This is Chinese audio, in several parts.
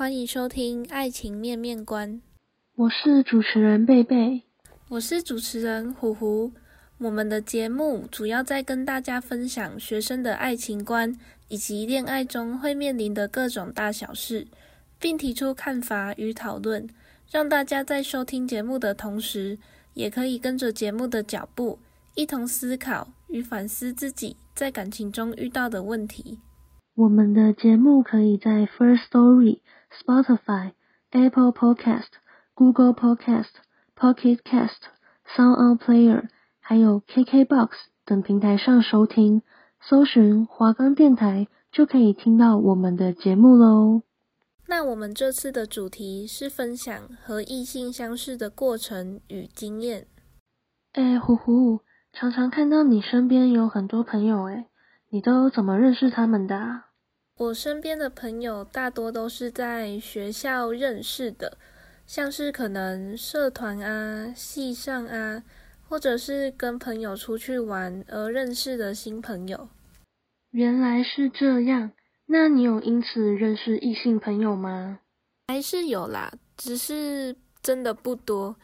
欢迎收听《爱情面面观》，我是主持人贝贝，我是主持人虎虎。我们的节目主要在跟大家分享学生的爱情观以及恋爱中会面临的各种大小事，并提出看法与讨论，让大家在收听节目的同时，也可以跟着节目的脚步，一同思考与反思自己在感情中遇到的问题。我们的节目可以在 First Story。Spotify、Apple Podcast、Google Podcast、Pocket Cast、Sound On Player，还有 KKBox 等平台上收听，搜寻华冈电台就可以听到我们的节目喽。那我们这次的主题是分享和异性相识的过程与经验。哎，虎虎，常常看到你身边有很多朋友，哎，你都怎么认识他们的啊？我身边的朋友大多都是在学校认识的，像是可能社团啊、系上啊，或者是跟朋友出去玩而认识的新朋友。原来是这样，那你有因此认识异性朋友吗？还是有啦，只是真的不多，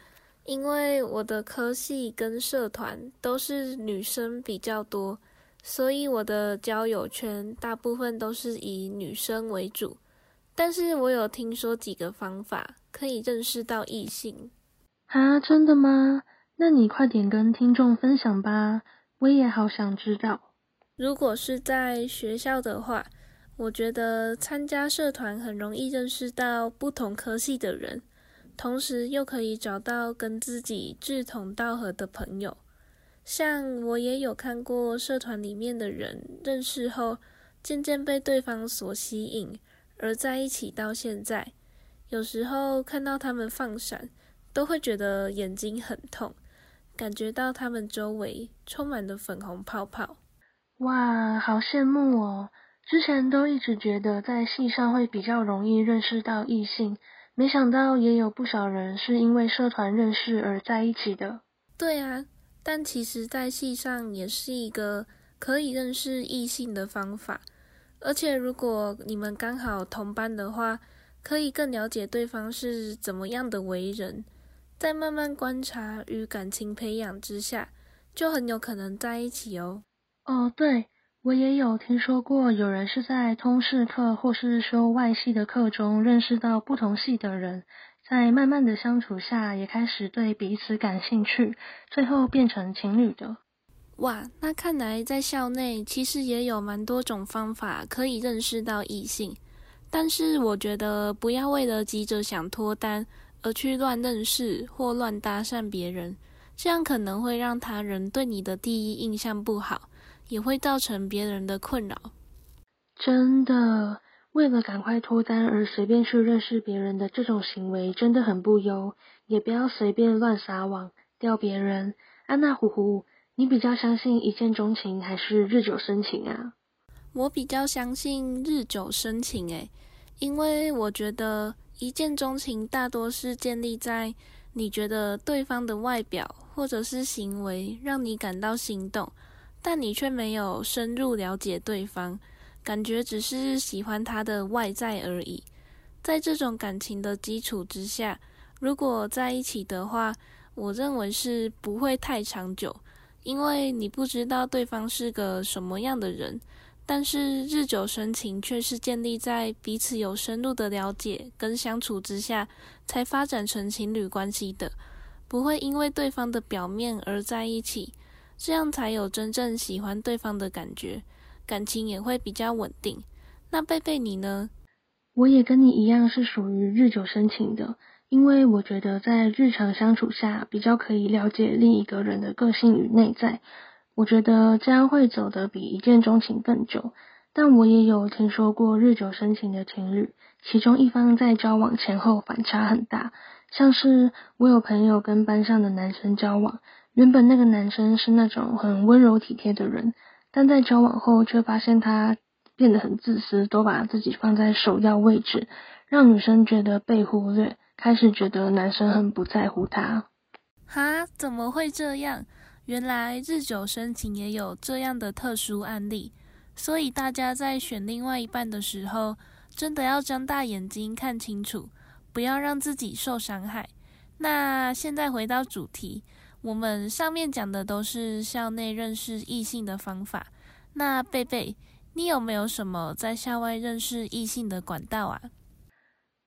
因为我的科系跟社团都是女生比较多。所以我的交友圈大部分都是以女生为主，但是我有听说几个方法可以认识到异性。啊，真的吗？那你快点跟听众分享吧，我也好想知道。如果是在学校的话，我觉得参加社团很容易认识到不同科系的人，同时又可以找到跟自己志同道合的朋友。像我也有看过社团里面的人认识后，渐渐被对方所吸引，而在一起到现在。有时候看到他们放闪，都会觉得眼睛很痛，感觉到他们周围充满了粉红泡泡。哇，好羡慕哦！之前都一直觉得在戏上会比较容易认识到异性，没想到也有不少人是因为社团认识而在一起的。对啊。但其实，在戏上也是一个可以认识异性的方法，而且如果你们刚好同班的话，可以更了解对方是怎么样的为人，在慢慢观察与感情培养之下，就很有可能在一起哦。哦，对，我也有听说过，有人是在通识课或是说外系的课中认识到不同系的人。在慢慢的相处下，也开始对彼此感兴趣，最后变成情侣的。哇，那看来在校内其实也有蛮多种方法可以认识到异性，但是我觉得不要为了急着想脱单而去乱认识或乱搭讪别人，这样可能会让他人对你的第一印象不好，也会造成别人的困扰。真的。为了赶快脱单而随便去认识别人的这种行为真的很不优，也不要随便乱撒网钓别人。安娜虎虎，你比较相信一见钟情还是日久生情啊？我比较相信日久生情诶，因为我觉得一见钟情大多是建立在你觉得对方的外表或者是行为让你感到心动，但你却没有深入了解对方。感觉只是喜欢他的外在而已，在这种感情的基础之下，如果在一起的话，我认为是不会太长久，因为你不知道对方是个什么样的人。但是日久生情却是建立在彼此有深入的了解跟相处之下，才发展成情侣关系的，不会因为对方的表面而在一起，这样才有真正喜欢对方的感觉。感情也会比较稳定。那贝贝你呢？我也跟你一样是属于日久生情的，因为我觉得在日常相处下比较可以了解另一个人的个性与内在。我觉得这样会走得比一见钟情更久。但我也有听说过日久生情的情侣，其中一方在交往前后反差很大。像是我有朋友跟班上的男生交往，原本那个男生是那种很温柔体贴的人，但在交往后却发现他变得很自私，都把自己放在首要位置，让女生觉得被忽略，开始觉得男生很不在乎她。哈？怎么会这样？原来日久生情也有这样的特殊案例，所以大家在选另外一半的时候，真的要睁大眼睛看清楚，不要让自己受伤害。那现在回到主题，我们上面讲的都是校内认识异性的方法。那贝贝，你有没有什么在校外认识异性的管道啊？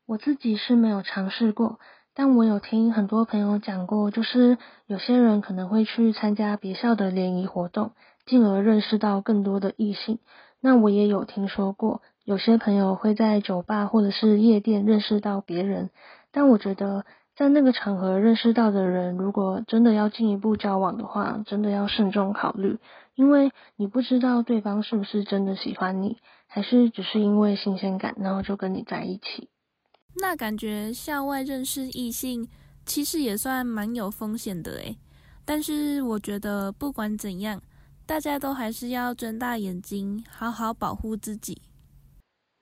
我自己是没有尝试过。但我有听很多朋友讲过，就是有些人可能会去参加别校的联谊活动，进而认识到更多的异性。那我也有听说过，有些朋友会在酒吧或者是夜店认识到别人。但我觉得，在那个场合认识到的人，如果真的要进一步交往的话，真的要慎重考虑，因为你不知道对方是不是真的喜欢你，还是只是因为新鲜感，然后就跟你在一起。那感觉校外认识异性其实也算蛮有风险的诶，但是我觉得不管怎样，大家都还是要睁大眼睛，好好保护自己。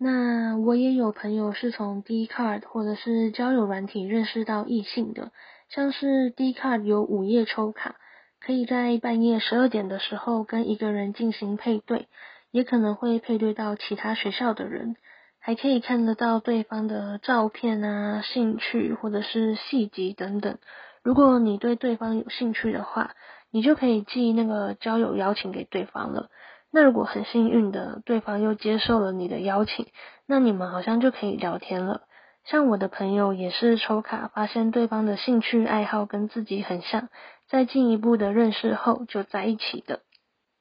那我也有朋友是从 Dcard 或者是交友软体认识到异性的，像是 Dcard 有午夜抽卡，可以在半夜十二点的时候跟一个人进行配对，也可能会配对到其他学校的人。还可以看得到对方的照片啊、兴趣或者是细节等等。如果你对对方有兴趣的话，你就可以寄那个交友邀请给对方了。那如果很幸运的对方又接受了你的邀请，那你们好像就可以聊天了。像我的朋友也是抽卡发现对方的兴趣爱好跟自己很像，在进一步的认识后就在一起的。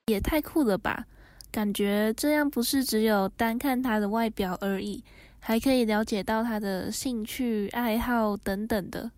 也太酷了吧！感觉这样不是只有单看他的外表而已，还可以了解到他的兴趣爱好等等的。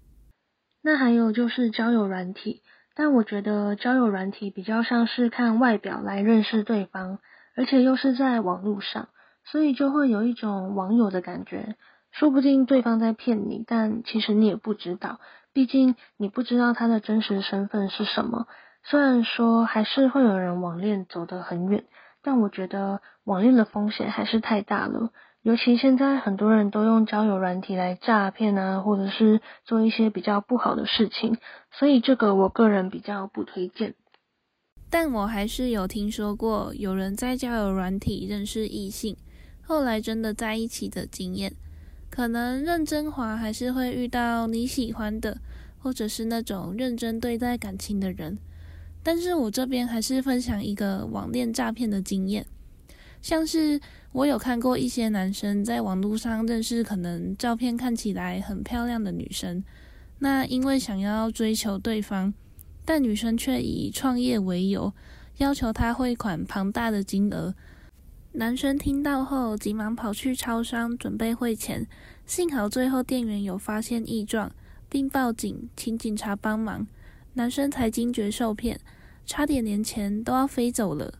那还有就是交友软体，但我觉得交友软体比较像是看外表来认识对方，而且又是在网络上，所以就会有一种网友的感觉。说不定对方在骗你，但其实你也不知道，毕竟你不知道他的真实身份是什么。虽然说还是会有人网恋走得很远。但我觉得网恋的风险还是太大了，尤其现在很多人都用交友软体来诈骗啊，或者是做一些比较不好的事情，所以这个我个人比较不推荐。但我还是有听说过有人在交友软体认识异性，后来真的在一起的经验。可能认真滑还是会遇到你喜欢的，或者是那种认真对待感情的人。但是我这边还是分享一个网恋诈骗的经验，像是我有看过一些男生在网络上认识可能照片看起来很漂亮的女生，那因为想要追求对方，但女生却以创业为由，要求他汇款庞大的金额。男生听到后急忙跑去超商准备汇钱，幸好最后店员有发现异状，并报警请警察帮忙。男生才惊觉受骗，差点连钱都要飞走了，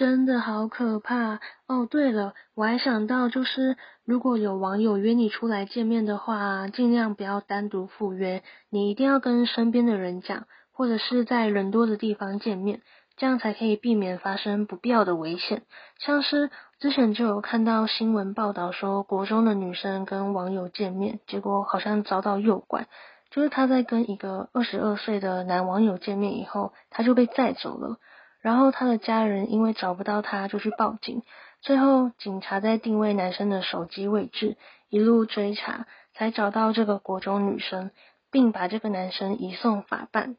真的好可怕哦！对了，我还想到，就是如果有网友约你出来见面的话，尽量不要单独赴约，你一定要跟身边的人讲，或者是在人多的地方见面，这样才可以避免发生不必要的危险。像是之前就有看到新闻报道说，国中的女生跟网友见面，结果好像遭到诱拐。就是他在跟一个二十二岁的男网友见面以后，他就被载走了。然后他的家人因为找不到他，就去报警。最后警察在定位男生的手机位置，一路追查，才找到这个国中女生，并把这个男生移送法办。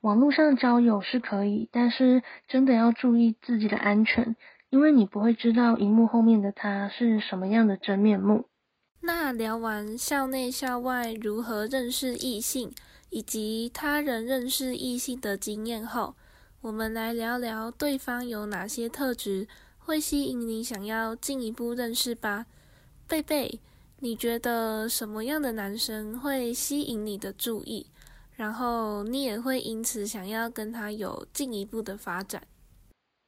网络上交友是可以，但是真的要注意自己的安全，因为你不会知道荧幕后面的他是什么样的真面目。那聊完校内校外如何认识异性，以及他人认识异性的经验后，我们来聊聊对方有哪些特质会吸引你想要进一步认识吧。贝贝，你觉得什么样的男生会吸引你的注意，然后你也会因此想要跟他有进一步的发展？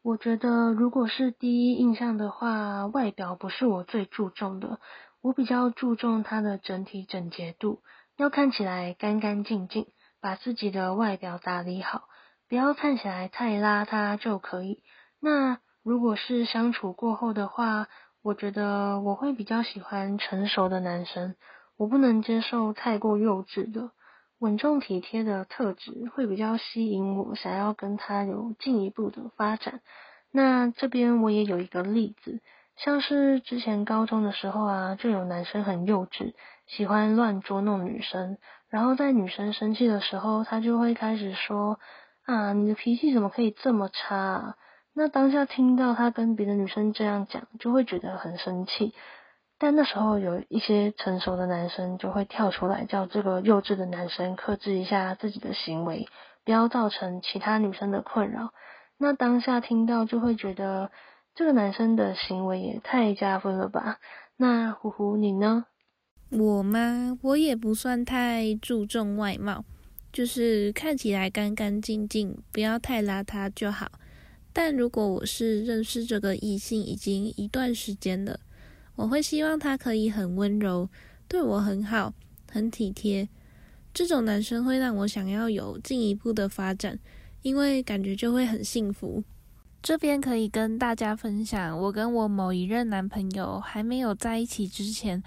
我觉得如果是第一印象的话，外表不是我最注重的，我比较注重他的整体整洁度，要看起来干干净净，把自己的外表打理好，不要看起来太邋遢就可以。那如果是相处过后的话，我觉得我会比较喜欢成熟的男生，我不能接受太过幼稚的。稳重体贴的特质会比较吸引我，想要跟他有进一步的发展。那这边我也有一个例子，像是之前高中的时候啊，就有男生很幼稚，喜欢乱捉弄女生，然后在女生生气的时候，他就会开始说：“啊，你的脾气怎么可以这么差？”那当下听到他跟别的女生这样讲，就会觉得很生气。但那时候有一些成熟的男生就会跳出来，叫这个幼稚的男生克制一下自己的行为，不要造成其他女生的困扰。那当下听到就会觉得这个男生的行为也太加分了吧？那虎虎你呢？我吗？我也不算太注重外貌，就是看起来干干净净，不要太邋遢就好。但如果我是认识这个异性已经一段时间了。我会希望他可以很温柔，对我很好，很体贴。这种男生会让我想要有进一步的发展，因为感觉就会很幸福。这边可以跟大家分享，我跟我某一任男朋友还没有在一起之前，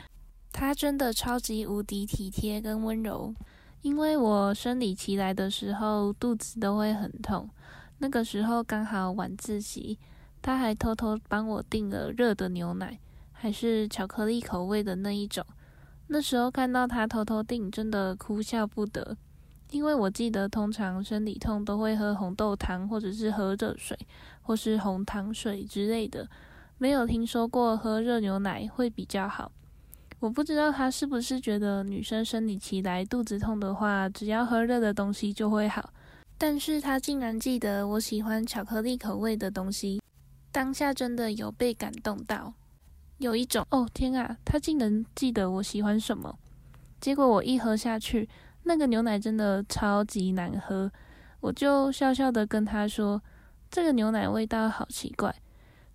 他真的超级无敌体贴跟温柔。因为我生理期来的时候肚子都会很痛，那个时候刚好晚自习，他还偷偷帮我订了热的牛奶。还是巧克力口味的那一种。那时候看到他偷偷订，真的哭笑不得。因为我记得，通常生理痛都会喝红豆汤，或者是喝热水，或是红糖水之类的，没有听说过喝热牛奶会比较好。我不知道他是不是觉得女生生理期来肚子痛的话，只要喝热的东西就会好。但是他竟然记得我喜欢巧克力口味的东西，当下真的有被感动到。有一种哦天啊，他竟能记得我喜欢什么。结果我一喝下去，那个牛奶真的超级难喝。我就笑笑的跟他说：“这个牛奶味道好奇怪。”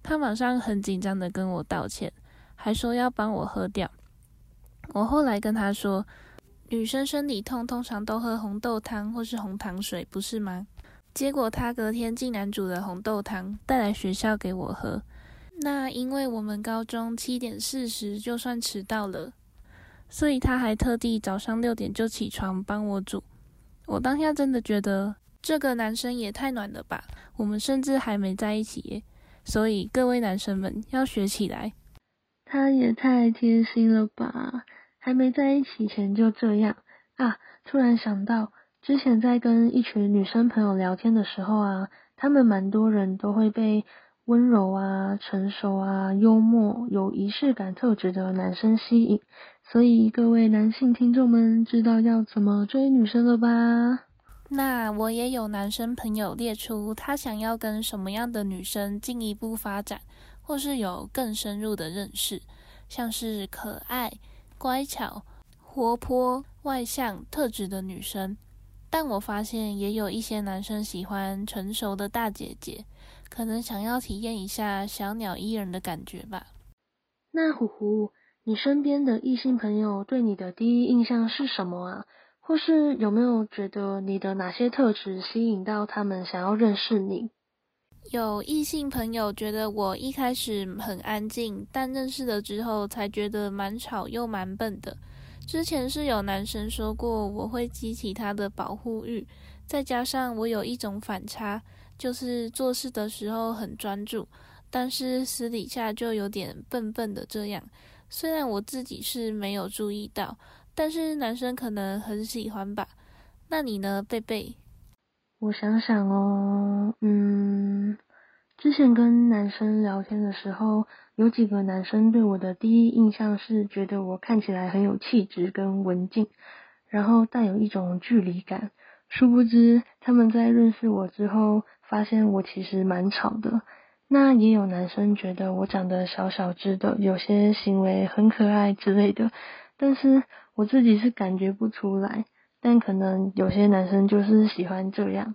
他马上很紧张的跟我道歉，还说要帮我喝掉。我后来跟他说：“女生生理痛通常都喝红豆汤或是红糖水，不是吗？”结果他隔天竟然煮了红豆汤带来学校给我喝。那因为我们高中七点四十就算迟到了，所以他还特地早上六点就起床帮我煮。我当下真的觉得这个男生也太暖了吧！我们甚至还没在一起，所以各位男生们要学起来。他也太贴心了吧！还没在一起前就这样啊！突然想到，之前在跟一群女生朋友聊天的时候啊，他们蛮多人都会被。温柔啊，成熟啊，幽默，有仪式感特质的男生吸引，所以各位男性听众们知道要怎么追女生了吧？那我也有男生朋友列出他想要跟什么样的女生进一步发展，或是有更深入的认识，像是可爱、乖巧、活泼、外向特质的女生。但我发现也有一些男生喜欢成熟的大姐姐。可能想要体验一下小鸟依人的感觉吧。那虎虎，你身边的异性朋友对你的第一印象是什么啊？或是有没有觉得你的哪些特质吸引到他们想要认识你？有异性朋友觉得我一开始很安静，但认识了之后才觉得蛮吵又蛮笨的。之前是有男生说过我会激起他的保护欲，再加上我有一种反差。就是做事的时候很专注，但是私底下就有点笨笨的这样。虽然我自己是没有注意到，但是男生可能很喜欢吧。那你呢，贝贝？我想想哦，嗯，之前跟男生聊天的时候，有几个男生对我的第一印象是觉得我看起来很有气质跟文静，然后带有一种距离感。殊不知他们在认识我之后，发现我其实蛮吵的，那也有男生觉得我长得小小只的，有些行为很可爱之类的，但是我自己是感觉不出来，但可能有些男生就是喜欢这样。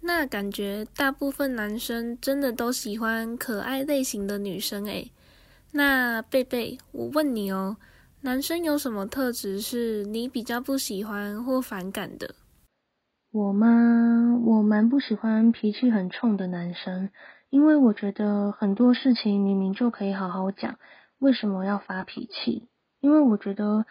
那感觉大部分男生真的都喜欢可爱类型的女生诶。那贝贝，我问你哦，男生有什么特质是你比较不喜欢或反感的？我吗？我蛮不喜欢脾气很冲的男生，因为我觉得很多事情明明就可以好好讲，为什么要发脾气？因为我觉得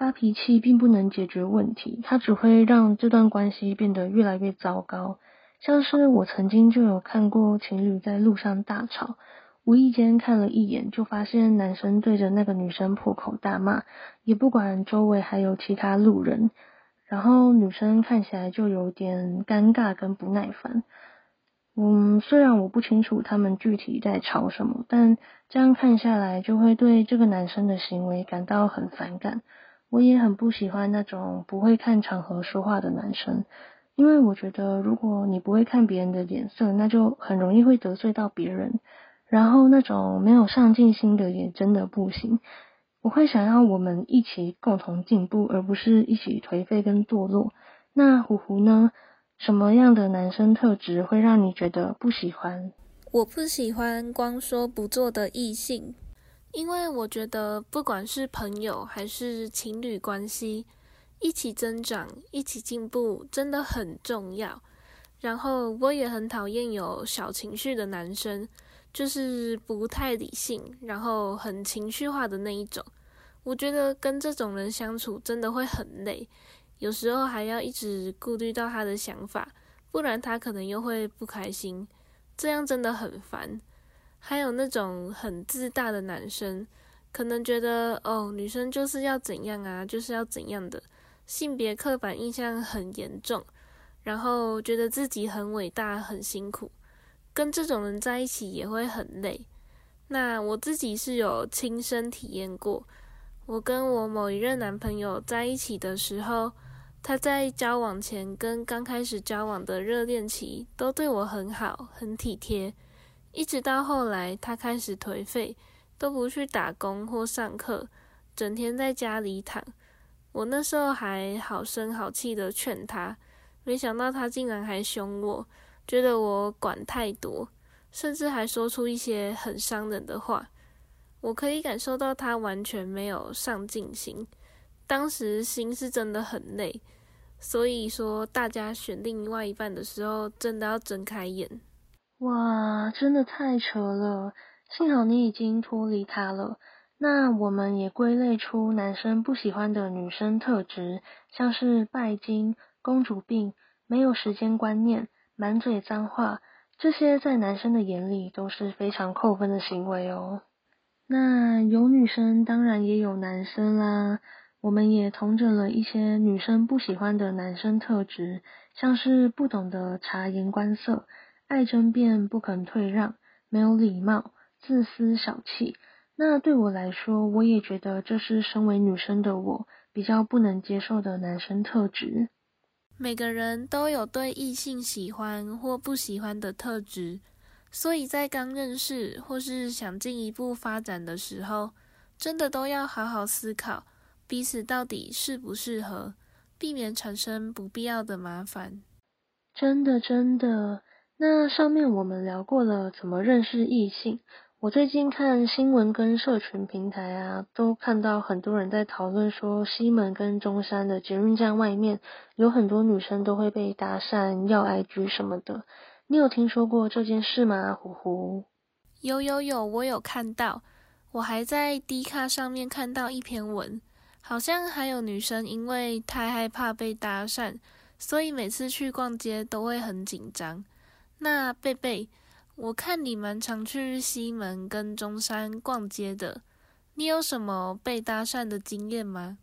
发脾气并不能解决问题，它只会让这段关系变得越来越糟糕。像是我曾经就有看过情侣在路上大吵，无意间看了一眼，就发现男生对着那个女生破口大骂，也不管周围还有其他路人。然后女生看起来就有点尴尬跟不耐烦。嗯，虽然我不清楚他们具体在吵什么，但这样看下来就会对这个男生的行为感到很反感。我也很不喜欢那种不会看场合说话的男生，因为我觉得如果你不会看别人的脸色，那就很容易会得罪到别人。然后那种没有上进心的也真的不行。我会想要我们一起共同进步，而不是一起颓废跟堕落。那虎虎呢？什么样的男生特质会让你觉得不喜欢？我不喜欢光说不做的异性，因为我觉得不管是朋友还是情侣关系，一起增长、一起进步真的很重要。然后我也很讨厌有小情绪的男生。就是不太理性，然后很情绪化的那一种。我觉得跟这种人相处真的会很累，有时候还要一直顾虑到他的想法，不然他可能又会不开心，这样真的很烦。还有那种很自大的男生，可能觉得哦，女生就是要怎样啊，就是要怎样的，性别刻板印象很严重，然后觉得自己很伟大，很辛苦。跟这种人在一起也会很累。那我自己是有亲身体验过。我跟我某一任男朋友在一起的时候，他在交往前跟刚开始交往的热恋期都对我很好，很体贴。一直到后来他开始颓废，都不去打工或上课，整天在家里躺。我那时候还好声好气的劝他，没想到他竟然还凶我。觉得我管太多，甚至还说出一些很伤人的话。我可以感受到他完全没有上进心，当时心是真的很累。所以说，大家选另外一半的时候，真的要睁开眼。哇，真的太扯了！幸好你已经脱离他了。那我们也归类出男生不喜欢的女生特质，像是拜金、公主病、没有时间观念。满嘴脏话，这些在男生的眼里都是非常扣分的行为哦。那有女生，当然也有男生啦。我们也同整了一些女生不喜欢的男生特质，像是不懂得察言观色、爱争辩、不肯退让、没有礼貌、自私小气。那对我来说，我也觉得这是身为女生的我比较不能接受的男生特质。每个人都有对异性喜欢或不喜欢的特质，所以在刚认识或是想进一步发展的时候，真的都要好好思考彼此到底适不适合，避免产生不必要的麻烦。真的，真的。那上面我们聊过了怎么认识异性。我最近看新闻跟社群平台啊，都看到很多人在讨论说，西门跟中山的捷运站外面有很多女生都会被搭讪、要 IG 什么的。你有听说过这件事吗？虎虎？有有有，我有看到。我还在 D 卡上面看到一篇文，好像还有女生因为太害怕被搭讪，所以每次去逛街都会很紧张。那贝贝。我看你们常去西门跟中山逛街的，你有什么被搭讪的经验吗？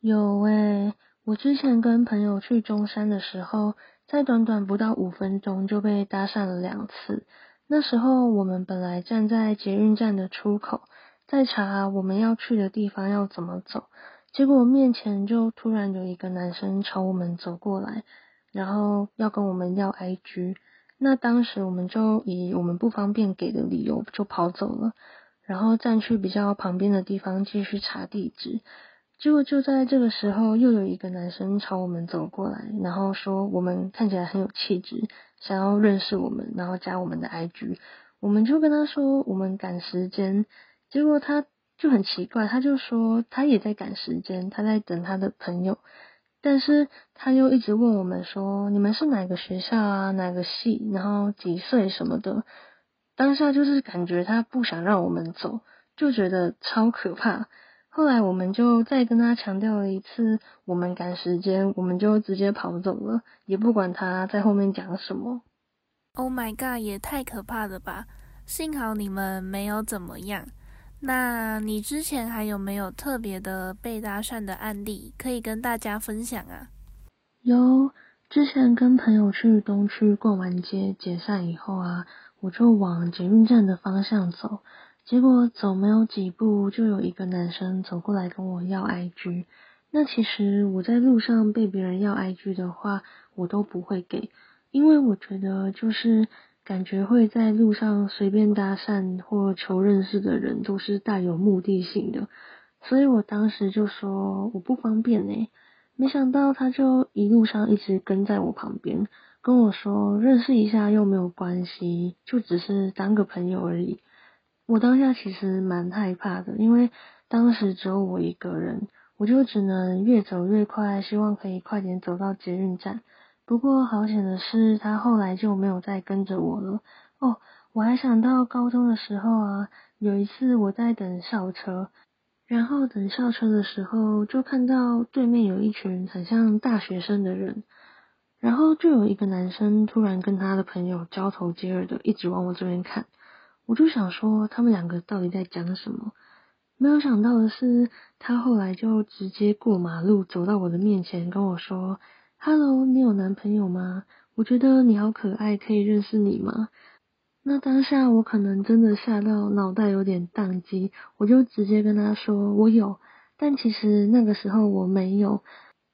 有诶，我之前跟朋友去中山的时候，在短短不到五分钟就被搭讪了两次。那时候我们本来站在捷运站的出口，在查我们要去的地方要怎么走，结果面前就突然有一个男生朝我们走过来，然后要跟我们要 IG。那当时我们就以我们不方便给的理由就跑走了，然后站去比较旁边的地方继续查地址。结果就在这个时候，又有一个男生朝我们走过来，然后说我们看起来很有气质，想要认识我们，然后加我们的 IG。我们就跟他说我们赶时间，结果他就很奇怪，他就说他也在赶时间，他在等他的朋友。但是他又一直问我们说：“你们是哪个学校啊？哪个系？然后几岁什么的？”当下就是感觉他不想让我们走，就觉得超可怕。后来我们就再跟他强调了一次，我们赶时间，我们就直接跑走了，也不管他在后面讲什么。Oh my god，也太可怕了吧！幸好你们没有怎么样。那你之前还有没有特别的被搭讪的案例可以跟大家分享啊？有，之前跟朋友去东区逛完街解散以后啊，我就往捷运站的方向走，结果走没有几步，就有一个男生走过来跟我要 IG。那其实我在路上被别人要 IG 的话，我都不会给，因为我觉得就是。感觉会在路上随便搭讪或求认识的人都是带有目的性的，所以我当时就说我不方便呢。没想到他就一路上一直跟在我旁边，跟我说认识一下又没有关系，就只是当个朋友而已。我当下其实蛮害怕的，因为当时只有我一个人，我就只能越走越快，希望可以快点走到捷运站。不过好险的是，他后来就没有再跟着我了。哦，我还想到高中的时候啊，有一次我在等校车，然后等校车的时候，就看到对面有一群很像大学生的人，然后就有一个男生突然跟他的朋友交头接耳的，一直往我这边看。我就想说，他们两个到底在讲什么？没有想到的是，他后来就直接过马路走到我的面前跟我说。Hello，你有男朋友吗？我觉得你好可爱，可以认识你吗？那当下我可能真的吓到脑袋有点宕机，我就直接跟他说我有，但其实那个时候我没有，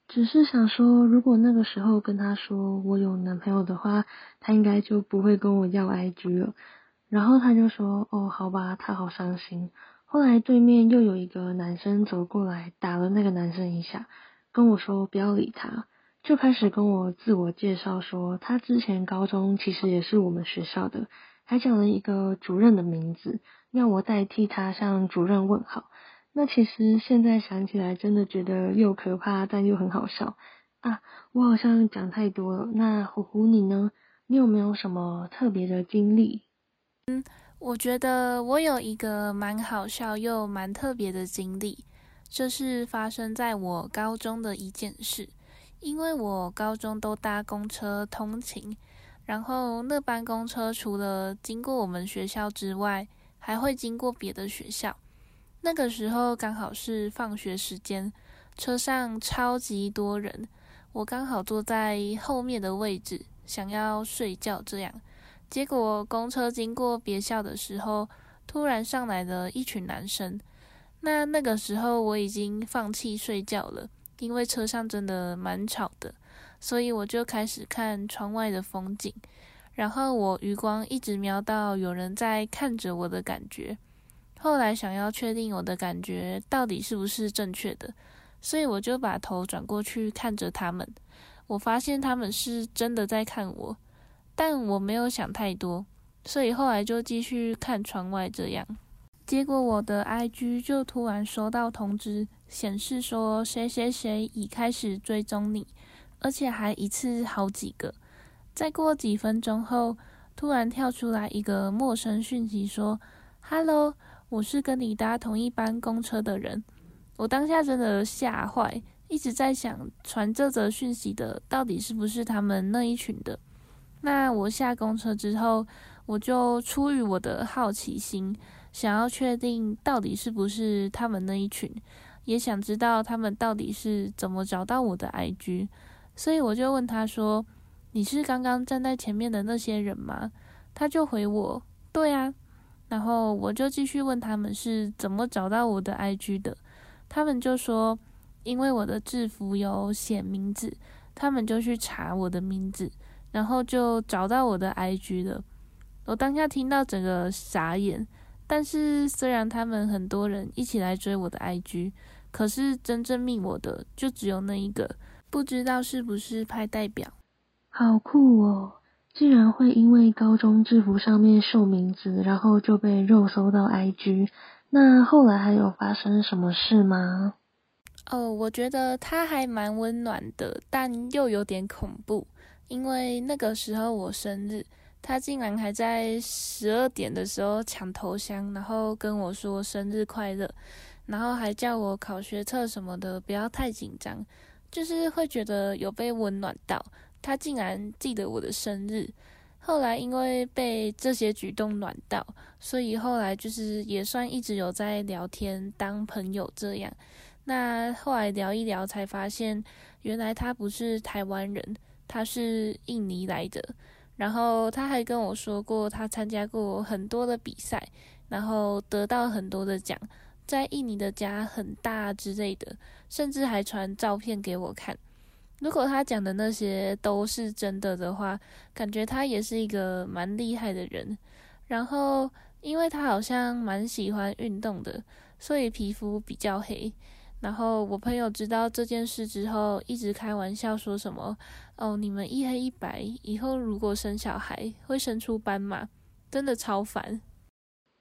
只是想说如果那个时候跟他说我有男朋友的话，他应该就不会跟我要 IG 了。然后他就说哦，好吧，他好伤心。后来对面又有一个男生走过来，打了那个男生一下，跟我说不要理他。就开始跟我自我介绍说，他之前高中其实也是我们学校的，还讲了一个主任的名字，要我代替他向主任问好。那其实现在想起来，真的觉得又可怕，但又很好笑啊！我好像讲太多了。那虎虎你呢？你有没有什么特别的经历？嗯，我觉得我有一个蛮好笑又蛮特别的经历，这是发生在我高中的一件事。因为我高中都搭公车通勤，然后那班公车除了经过我们学校之外，还会经过别的学校。那个时候刚好是放学时间，车上超级多人，我刚好坐在后面的位置，想要睡觉这样。结果公车经过别校的时候，突然上来了一群男生。那那个时候我已经放弃睡觉了。因为车上真的蛮吵的，所以我就开始看窗外的风景。然后我余光一直瞄到有人在看着我的感觉。后来想要确定我的感觉到底是不是正确的，所以我就把头转过去看着他们。我发现他们是真的在看我，但我没有想太多，所以后来就继续看窗外这样。结果我的 IG 就突然收到通知。显示说谁谁谁已开始追踪你，而且还一次好几个。再过几分钟后，突然跳出来一个陌生讯息说：“Hello，我是跟你搭同一班公车的人。”我当下真的吓坏，一直在想传这则讯息的到底是不是他们那一群的。那我下公车之后，我就出于我的好奇心，想要确定到底是不是他们那一群。也想知道他们到底是怎么找到我的 IG，所以我就问他说：“你是刚刚站在前面的那些人吗？”他就回我：“对啊。”然后我就继续问他们是怎么找到我的 IG 的，他们就说：“因为我的制服有写名字，他们就去查我的名字，然后就找到我的 IG 了。”我当下听到整个傻眼，但是虽然他们很多人一起来追我的 IG。可是真正密我的就只有那一个，不知道是不是派代表。好酷哦！竟然会因为高中制服上面秀名字，然后就被肉搜到 IG。那后来还有发生什么事吗？哦，我觉得他还蛮温暖的，但又有点恐怖，因为那个时候我生日，他竟然还在十二点的时候抢头香，然后跟我说生日快乐，然后还叫我考学测什么的不要太紧张，就是会觉得有被温暖到。他竟然记得我的生日，后来因为被这些举动暖到，所以后来就是也算一直有在聊天当朋友这样。那后来聊一聊才发现，原来他不是台湾人，他是印尼来的。然后他还跟我说过，他参加过很多的比赛，然后得到很多的奖，在印尼的家很大之类的，甚至还传照片给我看。如果他讲的那些都是真的的话，感觉他也是一个蛮厉害的人。然后，因为他好像蛮喜欢运动的，所以皮肤比较黑。然后我朋友知道这件事之后，一直开玩笑说什么：“哦，你们一黑一白，以后如果生小孩会生出斑马，真的超烦。”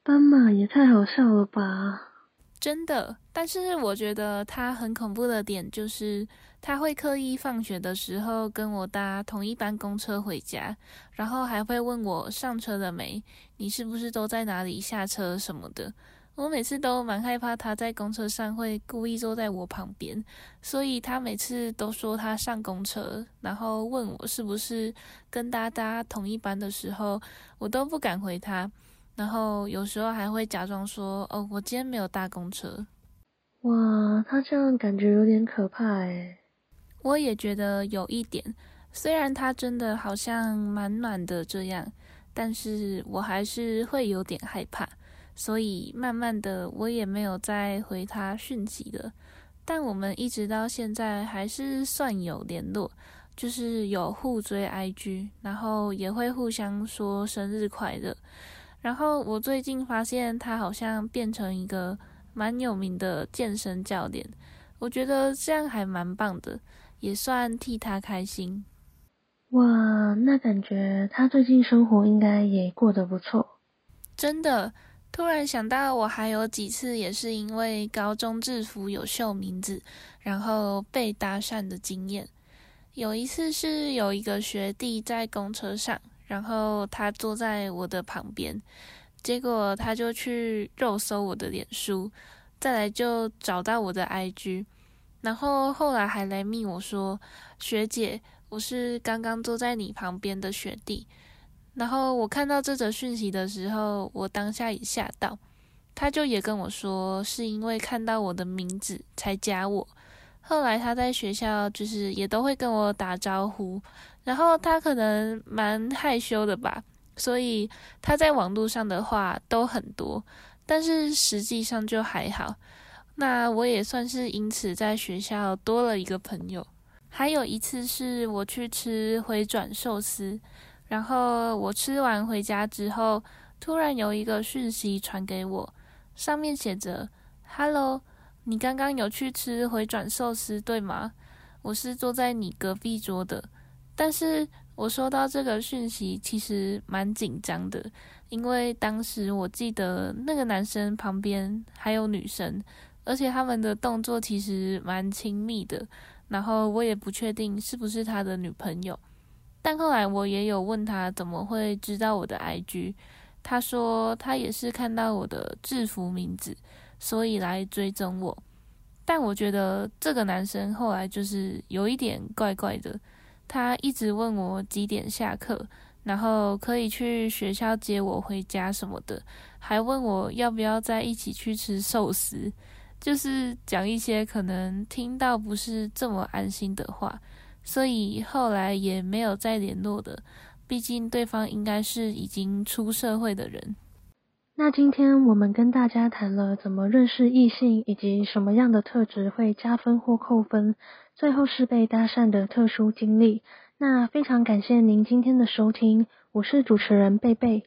斑马也太好笑了吧！真的，但是我觉得他很恐怖的点就是，他会刻意放学的时候跟我搭同一班公车回家，然后还会问我上车了没，你是不是都在哪里下车什么的。我每次都蛮害怕他在公车上会故意坐在我旁边，所以他每次都说他上公车，然后问我是不是跟他搭同一班的时候，我都不敢回他。然后有时候还会假装说：“哦，我今天没有搭公车。”哇，他这样感觉有点可怕诶。我也觉得有一点，虽然他真的好像蛮暖的这样，但是我还是会有点害怕，所以慢慢的我也没有再回他讯息了。但我们一直到现在还是算有联络，就是有互追 IG，然后也会互相说生日快乐。然后我最近发现他好像变成一个蛮有名的健身教练，我觉得这样还蛮棒的，也算替他开心。哇，那感觉他最近生活应该也过得不错。真的，突然想到我还有几次也是因为高中制服有秀名字，然后被搭讪的经验。有一次是有一个学弟在公车上。然后他坐在我的旁边，结果他就去肉搜我的脸书，再来就找到我的 IG，然后后来还来密我说：“学姐，我是刚刚坐在你旁边的学弟。”然后我看到这则讯息的时候，我当下也吓到。他就也跟我说，是因为看到我的名字才加我。后来他在学校就是也都会跟我打招呼。然后他可能蛮害羞的吧，所以他在网络上的话都很多，但是实际上就还好。那我也算是因此在学校多了一个朋友。还有一次是我去吃回转寿司，然后我吃完回家之后，突然有一个讯息传给我，上面写着：“Hello，你刚刚有去吃回转寿司对吗？我是坐在你隔壁桌的。”但是我收到这个讯息，其实蛮紧张的，因为当时我记得那个男生旁边还有女生，而且他们的动作其实蛮亲密的，然后我也不确定是不是他的女朋友。但后来我也有问他怎么会知道我的 IG，他说他也是看到我的制服名字，所以来追踪我。但我觉得这个男生后来就是有一点怪怪的。他一直问我几点下课，然后可以去学校接我回家什么的，还问我要不要再一起去吃寿司，就是讲一些可能听到不是这么安心的话，所以后来也没有再联络的。毕竟对方应该是已经出社会的人。那今天我们跟大家谈了怎么认识异性，以及什么样的特质会加分或扣分，最后是被搭讪的特殊经历。那非常感谢您今天的收听，我是主持人贝贝，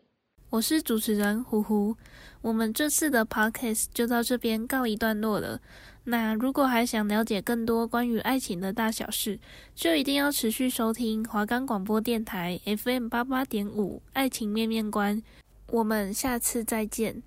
我是主持人胡胡，我们这次的 podcast 就到这边告一段落了。那如果还想了解更多关于爱情的大小事，就一定要持续收听华冈广播电台 FM 八八点五《爱情面面观》。我们下次再见。